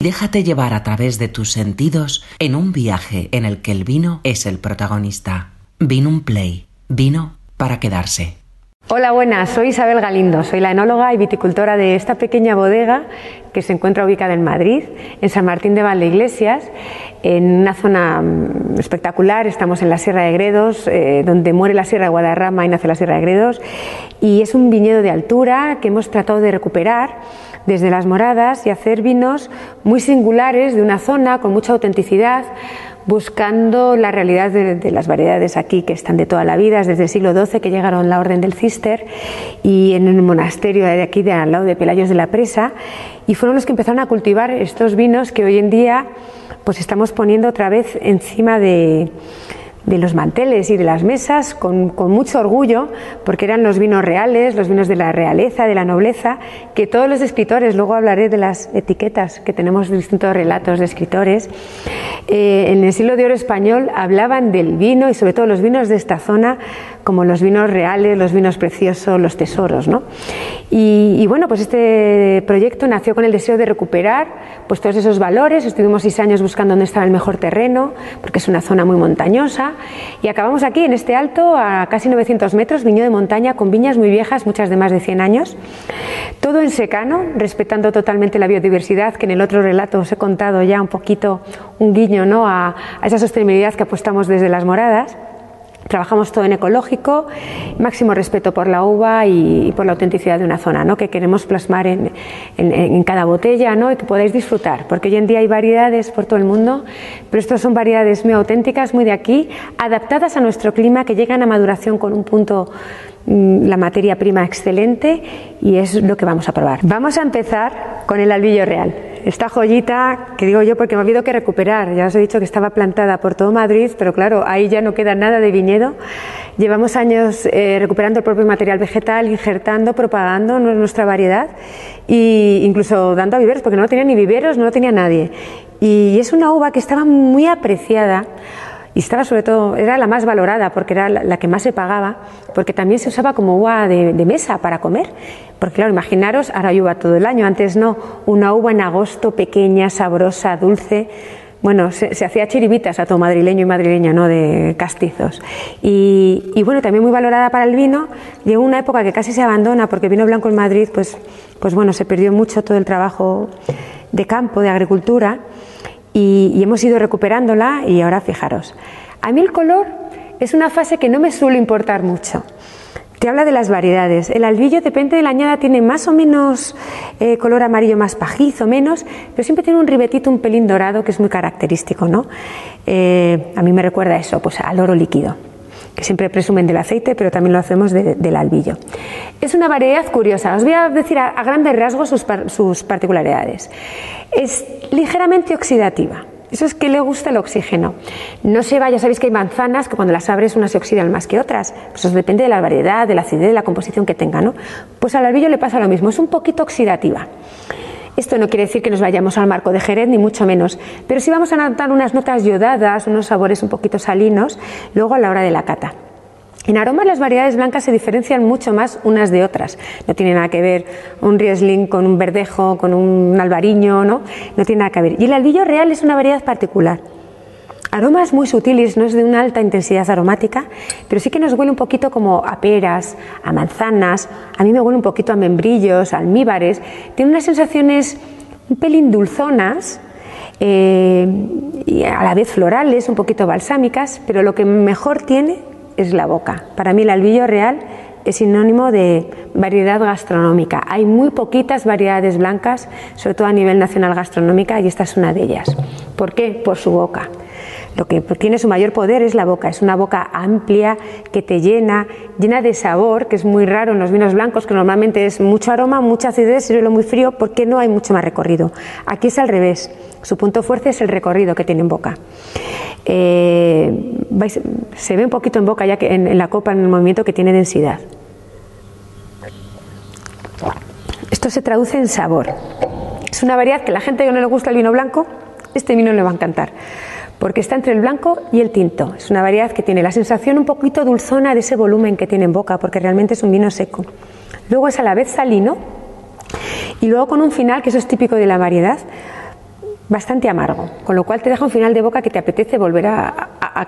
Déjate llevar a través de tus sentidos en un viaje en el que el vino es el protagonista. Vino un play. Vino para quedarse. Hola, buenas. Soy Isabel Galindo. Soy la enóloga y viticultora de esta pequeña bodega que se encuentra ubicada en Madrid, en San Martín de Valdeiglesias, en una zona mm, espectacular. Estamos en la Sierra de Gredos, eh, donde muere la Sierra de Guadarrama y nace la Sierra de Gredos. Y es un viñedo de altura que hemos tratado de recuperar desde las moradas y hacer vinos muy singulares de una zona con mucha autenticidad, buscando la realidad de, las variedades aquí que están de toda la vida, desde el siglo XII que llegaron la Orden del Cister y en un monasterio de aquí de al lado de Pelayos de la Presa y fueron los que empezaron a cultivar estos vinos que hoy en día pues estamos poniendo otra vez encima de de los manteles y de las mesas con, mucho orgullo, porque eran los vinos reales, los vinos de la realeza, de la nobleza, que todos los escritores, luego hablaré de las etiquetas, que tenemos distintos relatos de escritores, eh, en el siglo de oro español hablaban del vino y sobre todo los vinos de esta zona como los vinos reales, los vinos preciosos, los tesoros. ¿no? Y, bueno, pues este proyecto nació con el deseo de recuperar pues, todos esos valores. Estuvimos seis años buscando dónde estaba el mejor terreno, porque es una zona muy montañosa. Y acabamos aquí, en este alto, a casi 900 metros, viñedo de montaña, con viñas muy viejas, muchas de más de 100 años. Todo en secano, respetando totalmente la biodiversidad, que en el otro relato os he contado ya un poquito un guiño ¿no? a, a esa sostenibilidad que apostamos desde las moradas. Trabajamos todo en ecológico, máximo respeto por la uva y, por la autenticidad de una zona, ¿no? que queremos plasmar en, en, cada botella ¿no? y que podáis disfrutar, porque hoy en día hay variedades por todo el mundo, pero estas son variedades muy auténticas, muy de aquí, adaptadas a nuestro clima, que llegan a maduración con un punto la materia prima excelente y es lo que vamos a probar. Vamos a empezar con el albillo real esta joyita que digo yo porque me ha habido que recuperar. Ya os he dicho que estaba plantada por todo Madrid, pero claro, ahí ya no queda nada de viñedo. Llevamos años eh, recuperando el propio material vegetal, injertando, propagando nuestra variedad e incluso dando a viveros, porque no tenía ni viveros, no lo tenía nadie. Y es una uva que estaba muy apreciada y estaba sobre todo, era la más valorada porque era la, que más se pagaba, porque también se usaba como uva de, mesa para comer. Porque claro, imaginaros, ahora hay uva todo el año, antes no, una uva en agosto pequeña, sabrosa, dulce. Bueno, se, hacía chiribitas a todo madrileño y madrileña, ¿no? De castizos. Y, bueno, también muy valorada para el vino. Llegó una época que casi se abandona porque el vino blanco en Madrid, pues, pues bueno, se perdió mucho todo el trabajo de campo, de agricultura y, hemos ido recuperándola y ahora fijaros. A mí el color es una fase que no me suele importar mucho. Te habla de las variedades. El albillo, depende de la añada, tiene más o menos eh, color amarillo más pajizo, menos, pero siempre tiene un ribetito, un pelín dorado que es muy característico, ¿no? Eh, a mí me recuerda eso, pues al oro líquido siempre presumen del aceite, pero también lo hacemos del albillo. Es una variedad curiosa. Os voy a decir a, grandes rasgos sus, particularidades. Es ligeramente oxidativa. Eso es que le gusta el oxígeno. No se va, ya sabéis que hay manzanas que cuando las abres unas se oxidan más que otras. Pues eso depende de la variedad, de la acidez, de la composición que tenga, ¿no? Pues al albillo le pasa lo mismo, es un poquito oxidativa. Esto no quiere decir que nos vayamos al marco de Jerez, ni mucho menos, pero sí vamos a notar unas notas yodadas, unos sabores un poquito salinos, luego a la hora de la cata. En aromas las variedades blancas se diferencian mucho más unas de otras. No tiene nada que ver un Riesling con un verdejo, con un albariño, ¿no? No tiene nada que ver. Y el albillo real es una variedad particular. Aromas muy sutiles, no es de una alta intensidad aromática, pero sí que nos huele un poquito como a peras, a manzanas, a mí me huele un poquito a membrillos, almíbares, tiene unas sensaciones un pelín dulzonas eh, y a la vez florales, un poquito balsámicas, pero lo que mejor tiene es la boca. Para mí el albillo real es sinónimo de variedad gastronómica. Hay muy poquitas variedades blancas, sobre todo a nivel nacional gastronómica, y esta es una de ellas. ¿Por qué? Por su boca. Lo que tiene su mayor poder es la boca, es una boca amplia que te llena, llena de sabor, que es muy raro en los vinos blancos, que normalmente es mucho aroma, mucha acidez, y muy frío, porque no hay mucho más recorrido. Aquí es al revés, su punto fuerte es el recorrido que tiene en boca. Eh, se ve un poquito en boca ya que en, en la copa, en el movimiento que tiene densidad. Esto se traduce en sabor. Es una variedad que la gente que no le gusta el vino blanco, este vino le va a encantar porque está entre el blanco y el tinto. Es una variedad que tiene la sensación un poquito dulzona de ese volumen que tiene en boca, porque realmente es un vino seco. Luego es a la vez salino y luego con un final, que eso es típico de la variedad, bastante amargo, con lo cual te deja un final de boca que te apetece volver a, a.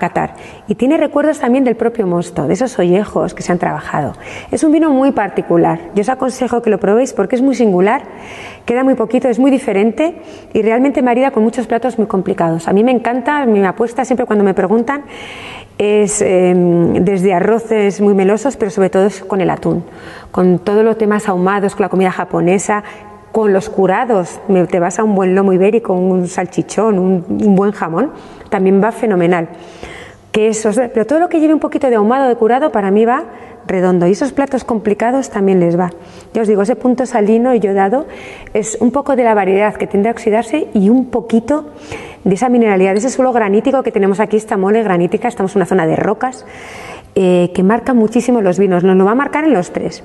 Y tiene recuerdos también del propio mosto, de esos ollejos que se han trabajado. Es un vino muy particular. Yo os aconsejo que lo probéis porque es muy singular, queda muy poquito, es muy diferente y realmente marida con muchos platos muy complicados. A mí me encanta, mi apuesta siempre cuando me preguntan es em, desde arroces muy melosos, pero sobre todo es con el atún, con todos los temas ahumados, con la comida japonesa, con los curados, te vas a un buen lomo ibérico, un salchichón, un, buen jamón, también va fenomenal. Pero todo lo que lleve un poquito de ahumado, de curado, para mí va redondo. Y esos platos complicados también les va. Ya os digo, ese punto salino y yodado es un poco de la variedad que tiende a oxidarse y un poquito de esa mineralidad, de ese suelo granítico que tenemos aquí, esta mole granítica, estamos en una zona de rocas eh, que marca muchísimo los vinos, nos lo va a marcar en los tres.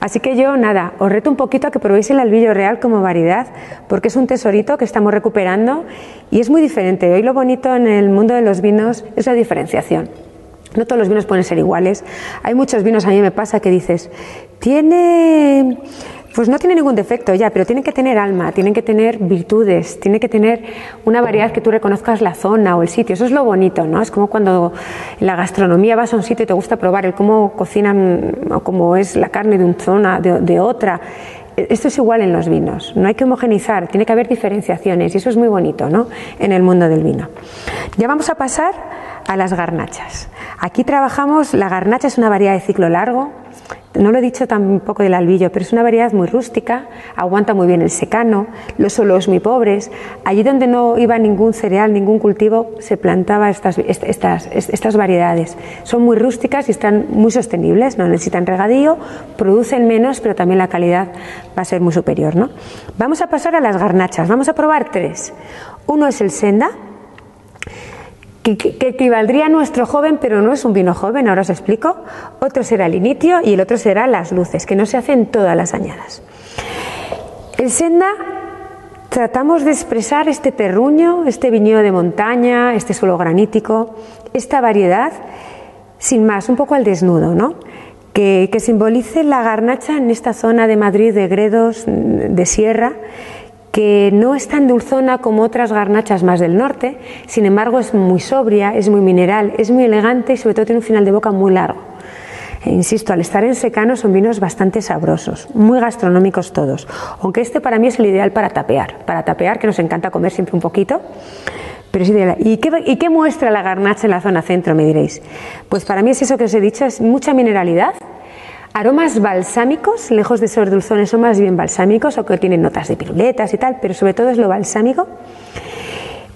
Así que yo, nada, os reto un poquito a que probéis el albillo real como variedad, porque es un tesorito que estamos recuperando y es muy diferente. Hoy lo bonito en el mundo de los vinos es la diferenciación. No todos los vinos pueden ser iguales. Hay muchos vinos, a mí me pasa que dices, tiene pues no tiene ningún defecto ya, pero tienen que tener alma, tienen que tener virtudes, tienen que tener una variedad que tú reconozcas la zona o el sitio. Eso es lo bonito, ¿no? Es como cuando en la gastronomía vas a un sitio y te gusta probar el cómo cocinan o cómo es la carne de una zona, de, otra. Esto es igual en los vinos, no hay que homogenizar, tiene que haber diferenciaciones y eso es muy bonito ¿no? en el mundo del vino. Ya vamos a pasar a las garnachas. Aquí trabajamos, la garnacha es una variedad de ciclo largo, no lo he dicho tampoco del albillo, pero es una variedad muy rústica, aguanta muy bien el secano, los suelos muy pobres. Allí donde no iba ningún cereal, ningún cultivo, se plantaba estas, estas, estas variedades. Son muy rústicas y están muy sostenibles, no necesitan regadío, producen menos, pero también la calidad va a ser muy superior. ¿no? Vamos a pasar a las garnachas, vamos a probar tres. Uno es el senda, que, equivaldría a nuestro joven, pero no es un vino joven, ahora os explico. Otro será el initio y el otro será las luces, que no se hacen todas las añadas. El senda tratamos de expresar este terruño, este viñedo de montaña, este suelo granítico, esta variedad, sin más, un poco al desnudo, ¿no? Que, que simbolice la garnacha en esta zona de Madrid, de Gredos, de Sierra, que no es tan dulzona como otras garnachas más del norte, sin embargo es muy sobria, es muy mineral, es muy elegante y sobre todo tiene un final de boca muy largo. E insisto, al estar en secano son vinos bastante sabrosos, muy gastronómicos todos, aunque este para mí es el ideal para tapear, para tapear que nos encanta comer siempre un poquito, pero ideal. ¿Y qué, ¿Y qué muestra la garnacha en la zona centro, me diréis? Pues para mí es eso que os he dicho, es mucha mineralidad, Aromas balsámicos, lejos de ser dulzones, son más bien balsámicos, aunque tienen notas de piruletas y tal, pero sobre todo es lo balsámico.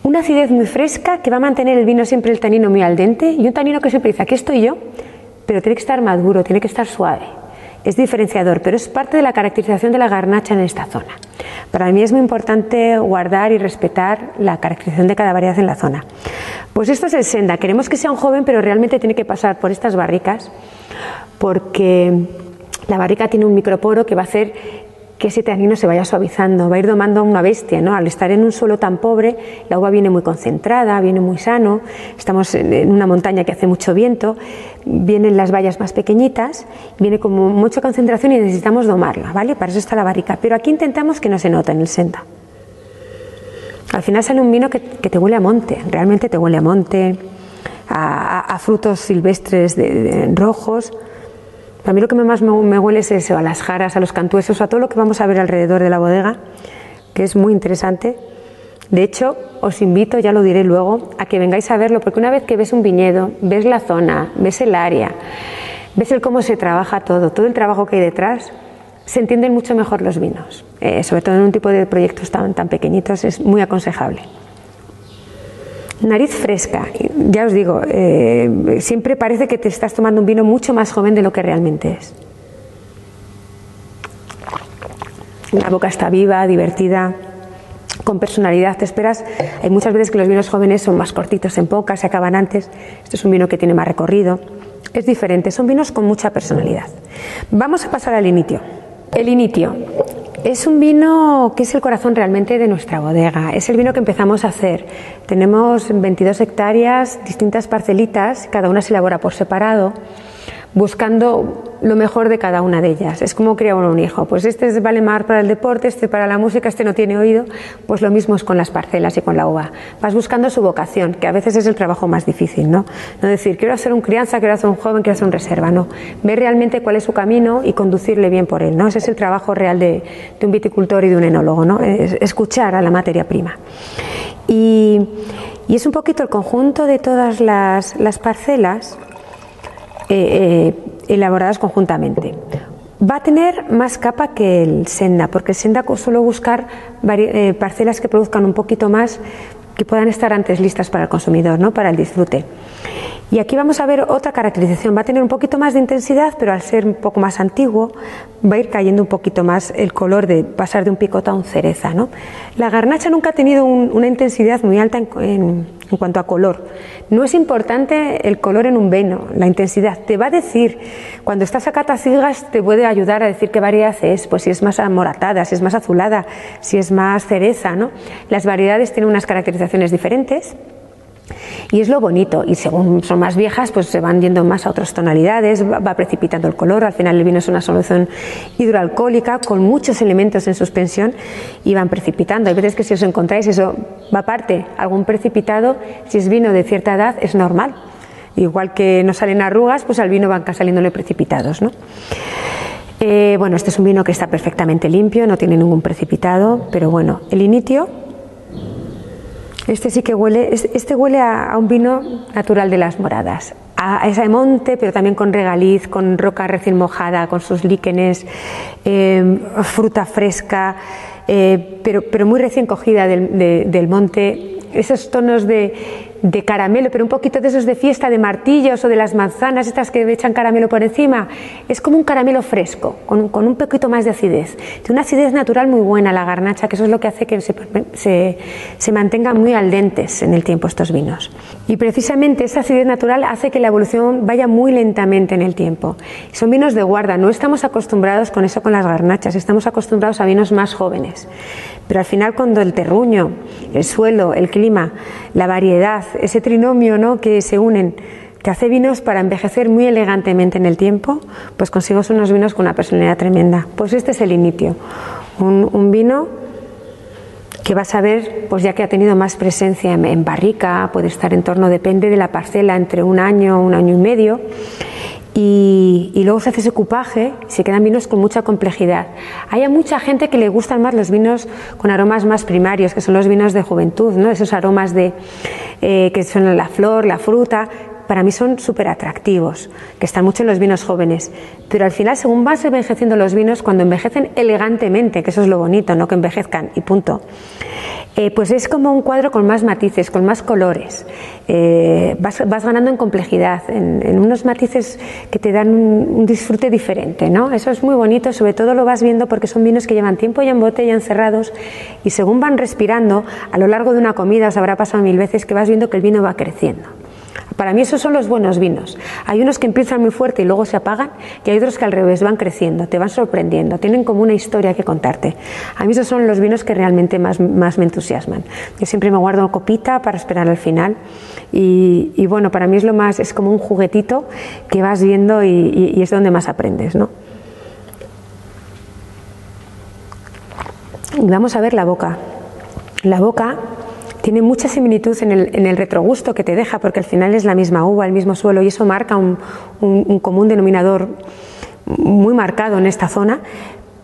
Una acidez muy fresca que va a mantener el vino siempre el tanino muy al dente y un tanino que siempre dice, aquí estoy yo, pero tiene que estar maduro, tiene que estar suave. Es diferenciador, pero es parte de la caracterización de la garnacha en esta zona. Para mí es muy importante guardar y respetar la caracterización de cada variedad en la zona. Pues esto es el senda. Queremos que sea un joven, pero realmente tiene que pasar por estas barricas porque la barrica tiene un microporo que va a hacer que ese tanino se vaya suavizando, va a ir domando a una bestia, ¿no? Al estar en un suelo tan pobre, la uva viene muy concentrada, viene muy sano, estamos en una montaña que hace mucho viento, vienen las vallas más pequeñitas, viene como mucha concentración y necesitamos domarla, ¿vale? Para eso está la barrica, pero aquí intentamos que no se note en el senta. Al final sale un vino que, te huele a monte, realmente te huele a monte, a, frutos silvestres rojos, a mí lo que más me, huele es eso, a las jaras, a los cantuesos, a todo lo que vamos a ver alrededor de la bodega, que es muy interesante. De hecho, os invito, ya lo diré luego, a que vengáis a verlo, porque una vez que ves un viñedo, ves la zona, ves el área, ves el cómo se trabaja todo, todo el trabajo que hay detrás, se entienden mucho mejor los vinos. Eh, sobre todo en un tipo de proyectos tan, tan pequeñitos, es muy aconsejable. Nariz fresca, ya os digo, eh, siempre parece que te estás tomando un vino mucho más joven de lo que realmente es. La boca está viva, divertida, con personalidad. Te esperas, hay muchas veces que los vinos jóvenes son más cortitos en boca, se acaban antes. Este es un vino que tiene más recorrido. Es diferente, son vinos con mucha personalidad. Vamos a pasar al initio. El initio es un vino que es el corazón realmente de nuestra bodega. Es el vino que empezamos a hacer. Tenemos 22 hectáreas, distintas parcelitas, cada una se elabora por separado. Buscando lo mejor de cada una de ellas. Es como criar un hijo. Pues este vale más para el deporte, este para la música, este no tiene oído. Pues lo mismo es con las parcelas y con la uva. Vas buscando su vocación, que a veces es el trabajo más difícil, ¿no? No decir, quiero hacer un crianza, quiero hacer un joven, quiero hacer un reserva, no. Ver realmente cuál es su camino y conducirle bien por él, ¿no? Ese es el trabajo real de, un viticultor y de un enólogo, ¿no? escuchar a la materia prima. Y, es un poquito el conjunto de todas las, parcelas eh, eh, elaboradas conjuntamente. Va a tener más capa que el Senda, porque el Senda suele buscar eh, parcelas que produzcan un poquito más, que puedan estar antes listas para el consumidor, ¿no? para el disfrute. Y aquí vamos a ver otra caracterización. Va a tener un poquito más de intensidad, pero al ser un poco más antiguo, va a ir cayendo un poquito más el color de pasar de un picota a un cereza. ¿no? La garnacha nunca ha tenido una intensidad muy alta en, cuanto a color. No es importante el color en un vino, la intensidad. Te va a decir, cuando estás a catasigas, te puede ayudar a decir qué variedad es, pues si es más amoratada, si es más azulada, si es más cereza. ¿no? Las variedades tienen unas caracterizaciones diferentes. Y es lo bonito, y según son más viejas, pues se van yendo más a otras tonalidades, va precipitando el color, al final el vino es una solución hidroalcohólica con muchos elementos en suspensión y van precipitando. Hay veces que si os encontráis eso va aparte, algún precipitado, si es vino de cierta edad, es normal. Igual que no salen arrugas, pues al vino van saliéndole precipitados. ¿no? Eh, bueno, este es un vino que está perfectamente limpio, no tiene ningún precipitado, pero bueno, el initio este sí que huele, este huele a, un vino natural de las moradas, a ese monte, pero también con regaliz, con roca recién mojada, con sus líquenes, em, fruta fresca, eh, pero, pero, muy recién cogida del monte, esos tonos de, de caramelo, pero un poquito de esos de fiesta, de martillos o de las manzanas, estas que echan caramelo por encima. Es como un caramelo fresco, con, un poquito más de acidez. De una acidez natural muy buena la garnacha, que eso es lo que hace que se, se, mantengan muy al dentes en el tiempo estos vinos. Y precisamente esa acidez natural hace que la evolución vaya muy lentamente en el tiempo. Son vinos de guarda, no estamos acostumbrados con eso con las garnachas, estamos acostumbrados a vinos más jóvenes. Pero al final cuando el terruño, el suelo, el clima, la variedad, ese trinomio ¿no? que se unen, te hace vinos para envejecer muy elegantemente en el tiempo, pues consigo unos vinos con una personalidad tremenda. Pues este es el inicio, un, vino que vas a ver, pues ya que ha tenido más presencia en, barrica, puede estar en torno, depende de la parcela, entre un año, un año y medio, y, luego se hace ese cupaje y se quedan vinos con mucha complejidad. Hay a mucha gente que le gustan más los vinos con aromas más primarios, que son los vinos de juventud, ¿no? esos aromas de, eh, que son la flor, la fruta, para mí son súper atractivos, que están mucho en los vinos jóvenes. Pero al final, según van envejeciendo los vinos, cuando envejecen elegantemente, que eso es lo bonito, no que envejezcan y punto, eh, pues es como un cuadro con más matices, con más colores. Eh, vas, ganando en complejidad, en, unos matices que te dan un, disfrute diferente, ¿no? Eso es muy bonito, sobre todo lo vas viendo porque son vinos que llevan tiempo ya en botella, encerrados, y según van respirando, a lo largo de una comida, os habrá pasado mil veces que vas viendo que el vino va creciendo. Para mí esos son los buenos vinos. Hay unos que empiezan muy fuerte y luego se apagan y hay otros que al revés van creciendo, te van sorprendiendo, tienen como una historia que contarte. A mí esos son los vinos que realmente más, me entusiasman. Yo siempre me guardo copita para esperar al final y, bueno, para mí es lo más, es como un juguetito que vas viendo y, y es donde más aprendes, ¿no? Vamos a ver la boca. La boca tiene mucha similitud en el, retrogusto que te deja, porque al final es la misma uva, el mismo suelo, y eso marca un, común denominador muy marcado en esta zona,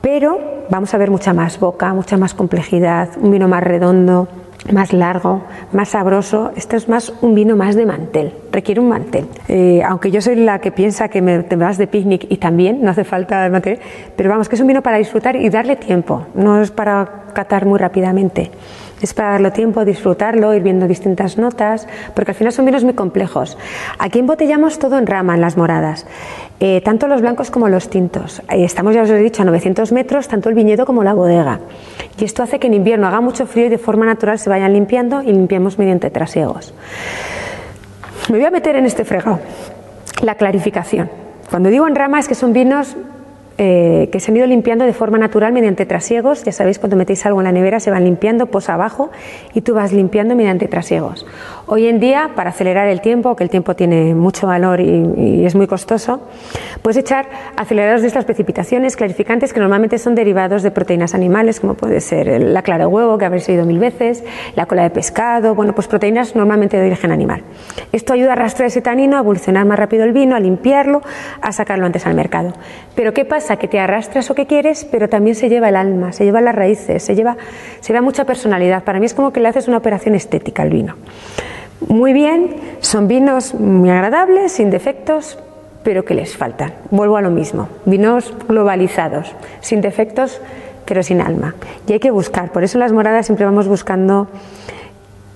pero vamos a ver mucha más boca, mucha más complejidad, un vino más redondo, más largo, más sabroso. Esto es más un vino más de mantel, requiere un mantel. Eh, aunque yo soy la que piensa que me, te vas de picnic y también no hace falta el mantel, pero vamos, que es un vino para disfrutar y darle tiempo, no es para catar muy rápidamente. Es para darle tiempo, disfrutarlo, ir viendo distintas notas, porque al final son vinos muy complejos. Aquí embotellamos todo en rama, en las moradas, eh, tanto los blancos como los tintos. estamos, ya os he dicho, a 900 metros, tanto el viñedo como la bodega. Y esto hace que en invierno haga mucho frío y de forma natural se vayan limpiando y limpiamos mediante trasiegos. Me voy a meter en este fregado, la clarificación. Cuando digo en rama es que son vinos eh, que se han ido limpiando de forma natural mediante trasiegos. Ya sabéis, cuando metéis algo en la nevera se van limpiando posa abajo y tú vas limpiando mediante trasiegos. Hoy en día, para acelerar el tiempo, que el tiempo tiene mucho valor y, es muy costoso, puedes echar acelerados de estas precipitaciones clarificantes que normalmente son derivados de proteínas animales, como puede ser la clara de huevo, que habréis oído mil veces, la cola de pescado, bueno, pues proteínas normalmente de origen animal. Esto ayuda a arrastrar ese tanino, a evolucionar más rápido el vino, a limpiarlo, a sacarlo antes al mercado. Pero ¿qué pasa? Que te arrastras o que quieres, pero también se lleva el alma, se lleva las raíces, se lleva, se da mucha personalidad. Para mí es como que le haces una operación estética al vino muy bien, son vinos muy agradables, sin defectos, pero que les faltan. Vuelvo a lo mismo, vinos globalizados, sin defectos, pero sin alma. Y hay que buscar, por eso las moradas siempre vamos buscando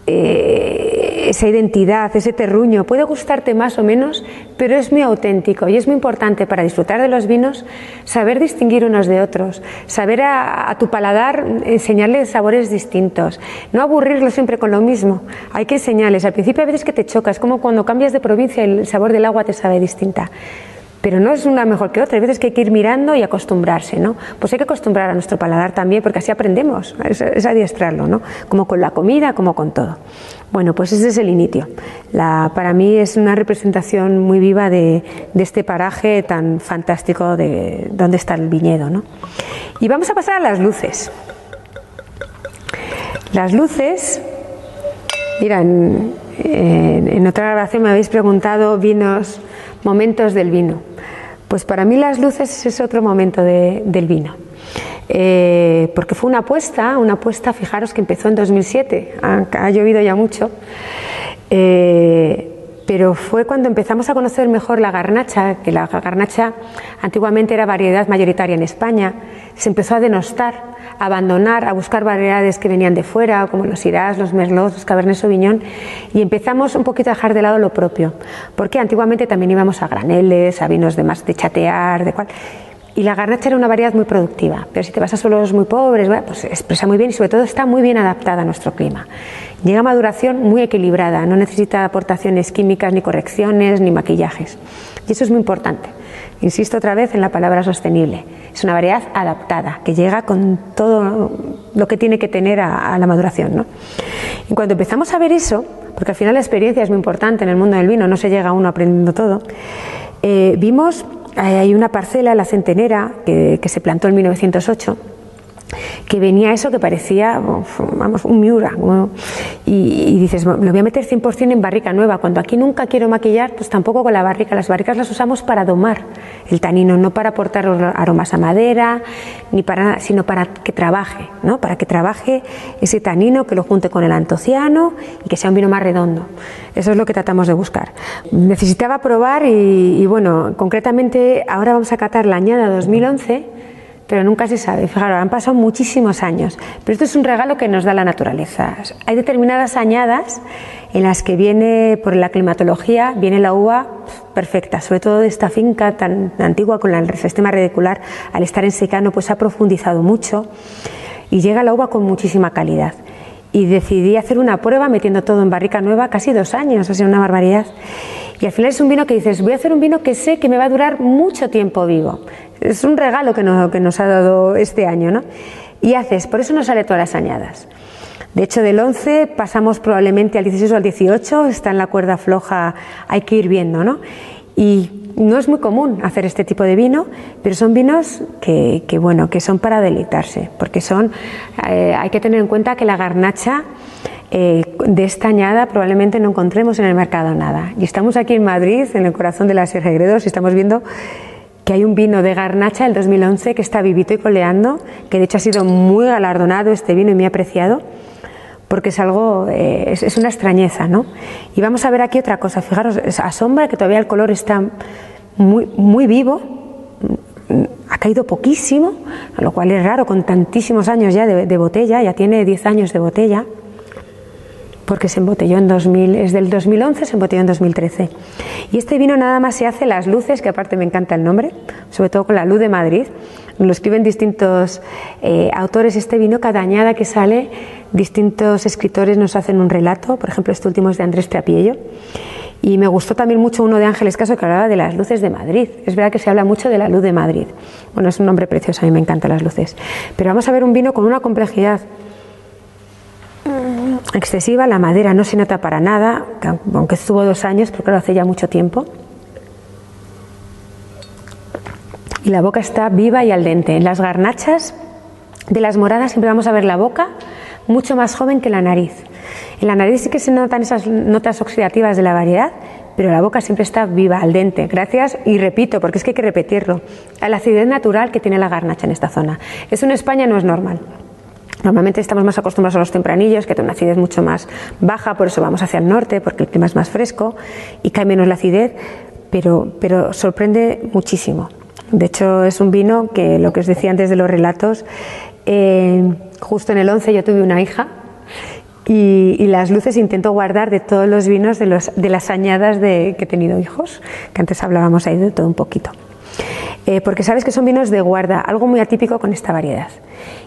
eh, esa identidad, ese terruño. Puede gustarte más o menos, pero es muy auténtico y es muy importante para disfrutar de los vinos saber distinguir unos de otros, saber a, tu paladar enseñarle sabores distintos, no aburrirlo siempre con lo mismo. Hay que enseñarles. Al principio a veces que te chocas, como cuando cambias de provincia el sabor del agua te sabe distinta pero no es una mejor que otra. Hay veces que hay que ir mirando y acostumbrarse, ¿no? Pues hay que acostumbrar a nuestro paladar también, porque así aprendemos, es, adiestrarlo, ¿no? Como con la comida, como con todo. Bueno, pues ese es el inicio. para mí es una representación muy viva de, este paraje tan fantástico de donde está el viñedo, ¿no? Y vamos a pasar a las luces. Las luces, mira, en otra grabación me habéis preguntado vinos, momentos del vino. Pues para mí las luces es otro momento del vino. Eh, porque fue una apuesta, una apuesta, fijaros que empezó en 2007, ha, llovido ya mucho, eh, pero fue cuando empezamos a conocer mejor la garnacha, que la garnacha antiguamente era variedad mayoritaria en España, se empezó a denostar abandonar, a buscar variedades que venían de fuera, como los Irás, los Merlots, los Cabernet Sauvignon, y empezamos un poquito a dejar de lado lo propio, porque antiguamente también íbamos a graneles, a vinos de más de chatear, de cual. Y la garnacha era una variedad muy productiva, pero si te vas a suelos muy pobres, pues expresa muy bien y sobre todo está muy bien adaptada a nuestro clima. Llega a maduración muy equilibrada, no necesita aportaciones químicas, ni correcciones, ni maquillajes. Y eso es muy importante. Insisto otra vez en la palabra sostenible. Es una variedad adaptada, que llega con todo lo que tiene que tener a, la maduración. ¿no? Y cuando empezamos a ver eso, porque al final la experiencia es muy importante en el mundo del vino, no se llega uno aprendiendo todo, eh, vimos, hay una parcela, la centenera, que, que se plantó en 1908, que venía eso que parecía, vamos, un miura. Y, dices, lo voy a meter 100% en barrica nueva. Cuando aquí nunca quiero maquillar, pues tampoco con la barrica. Las barricas las usamos para domar el tanino, no para aportar aromas a madera, ni para sino para que trabaje, ¿no? Para que trabaje ese tanino, que lo junte con el antociano y que sea un vino más redondo. Eso es lo que tratamos de buscar. Necesitaba probar y, y bueno, concretamente ahora vamos a catar la añada 2011 pero nunca se sabe. Fijaros, han pasado muchísimos años, pero esto es un regalo que nos da la naturaleza. Hay determinadas añadas en las que viene, por la climatología, viene la uva perfecta, sobre todo de esta finca tan antigua con el sistema radicular, al estar en secano, pues ha profundizado mucho y llega la uva con muchísima calidad. Y decidí hacer una prueba metiendo todo en barrica nueva, casi dos años, ha sido una barbaridad. Y al final es un vino que dices, voy a hacer un vino que sé que me va a durar mucho tiempo vivo es un regalo que nos, que ha dado este año, ¿no? Y haces, por eso nos sale todas las añadas. De hecho, del 11 pasamos probablemente al 16 o al 18, está en la cuerda floja, hay que ir viendo, ¿no? Y no es muy común hacer este tipo de vino, pero son vinos que, bueno, que son para deleitarse, porque son, eh, hay que tener en cuenta que la garnacha eh, de esta añada probablemente no encontremos en el mercado nada. Y estamos aquí en Madrid, en el corazón de la Sierra Gredos, y estamos viendo que hay un vino de Garnacha del 2011 que está vivito y coleando, que de hecho ha sido muy galardonado este vino y muy apreciado, porque es algo, eh, es, una extrañeza, ¿no? Y vamos a ver aquí otra cosa, fijaros, asombra que todavía el color está muy, muy vivo, ha caído poquísimo, lo cual es raro con tantísimos años ya de, de botella, ya tiene 10 años de botella porque se embotelló en 2000, es del 2011, se embotelló en 2013. Y este vino nada más se hace las luces, que aparte me encanta el nombre, sobre todo con la luz de Madrid. Lo escriben distintos eh, autores. Este vino, cada añada que sale, distintos escritores nos hacen un relato. Por ejemplo, este último es de Andrés Trapiello. Y me gustó también mucho uno de Ángeles Caso que hablaba de las luces de Madrid. Es verdad que se habla mucho de la luz de Madrid. Bueno, es un nombre precioso, a mí me encantan las luces. Pero vamos a ver un vino con una complejidad excesiva, la madera no se nota para nada, aunque estuvo dos años, porque lo hace ya mucho tiempo. Y la boca está viva y al dente. En las garnachas de las moradas siempre vamos a ver la boca mucho más joven que la nariz. En la nariz sí que se notan esas notas oxidativas de la variedad, pero la boca siempre está viva, al dente. Gracias, y repito, porque es que hay que repetirlo, a la acidez natural que tiene la garnacha en esta zona. Eso en España no es normal. Normalmente estamos más acostumbrados a los tempranillos, que tienen una acidez mucho más baja, por eso vamos hacia el norte, porque el clima es más fresco y cae menos la acidez, pero, pero sorprende muchísimo. De hecho, es un vino que, lo que os decía antes de los relatos, eh, justo en el 11 yo tuve una hija y, las luces intento guardar de todos los vinos de, los, de las añadas de que he tenido hijos, que antes hablábamos ahí de todo un poquito. Eh, porque sabes que son vinos de guarda, algo muy atípico con esta variedad.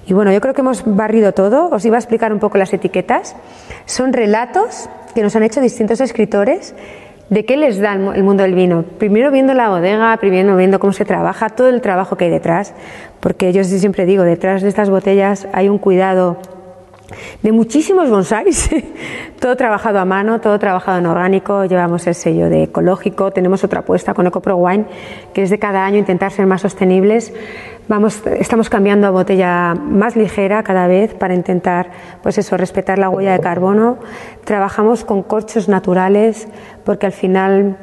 Y bueno, yo creo que hemos barrido todo, os iba a explicar un poco las etiquetas. Son relatos que nos han hecho distintos escritores de qué les da el mundo del vino. Primero viendo la bodega, primero viendo cómo se trabaja, todo el trabajo que hay detrás, porque yo siempre digo, detrás de estas botellas hay un cuidado de muchísimos bonsáis, todo trabajado a mano, todo trabajado en orgánico, llevamos el sello de ecológico, tenemos otra apuesta con EcoPro Wine, que es de cada año intentar ser más sostenibles. Vamos, estamos cambiando a botella más ligera cada vez para intentar, pues eso, respetar la huella de carbono. Trabajamos con corchos naturales, porque al final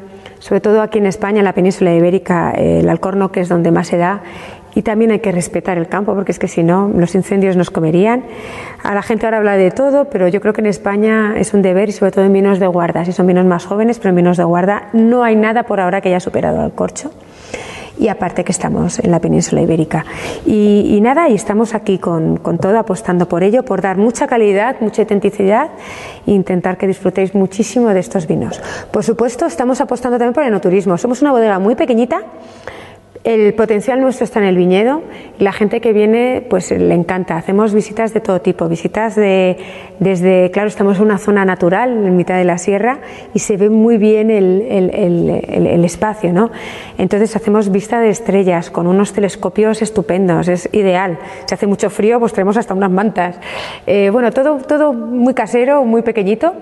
sobre todo aquí en España, en la península ibérica, el alcorno que es donde más se da y también hay que respetar el campo, porque es que si no, los incendios nos comerían. A la gente ahora habla de todo, pero yo creo que en España es un deber, y sobre todo en vinos de guarda. Si son vinos más jóvenes, pero en vinos de guarda no hay nada por ahora que haya superado al corcho. Y aparte que estamos en la península ibérica. Y, nada, y estamos aquí con, todo apostando por ello, por dar mucha calidad, mucha autenticidad e intentar que disfrutéis muchísimo de estos vinos. Por supuesto, estamos apostando también por el enoturismo. Somos una bodega muy pequeñita el potencial nuestro está en el viñedo y la gente que viene pues le encanta. Hacemos visitas de todo tipo, visitas de desde, claro, estamos en una zona natural en mitad de la sierra y se ve muy bien el, el, espacio, ¿no? Entonces hacemos vista de estrellas con unos telescopios estupendos, es ideal. Si hace mucho frío, pues tenemos hasta unas mantas. Eh, bueno, todo, todo muy casero, muy pequeñito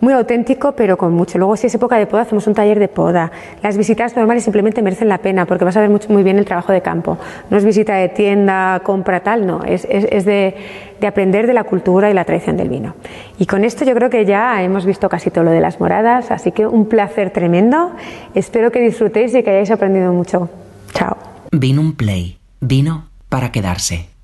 muy auténtico, pero con mucho. Luego, si es época de poda, hacemos un taller de poda. Las visitas normales simplemente merecen la pena porque vas a ver mucho, muy bien el trabajo de campo. No es visita de tienda, compra, tal, no. Es, de, de, aprender de la cultura y la tradición del vino. Y con esto yo creo que ya hemos visto casi todo lo de las moradas, así que un placer tremendo. Espero que disfrutéis y que hayáis aprendido mucho. Chao. Vino un play. Vino para quedarse.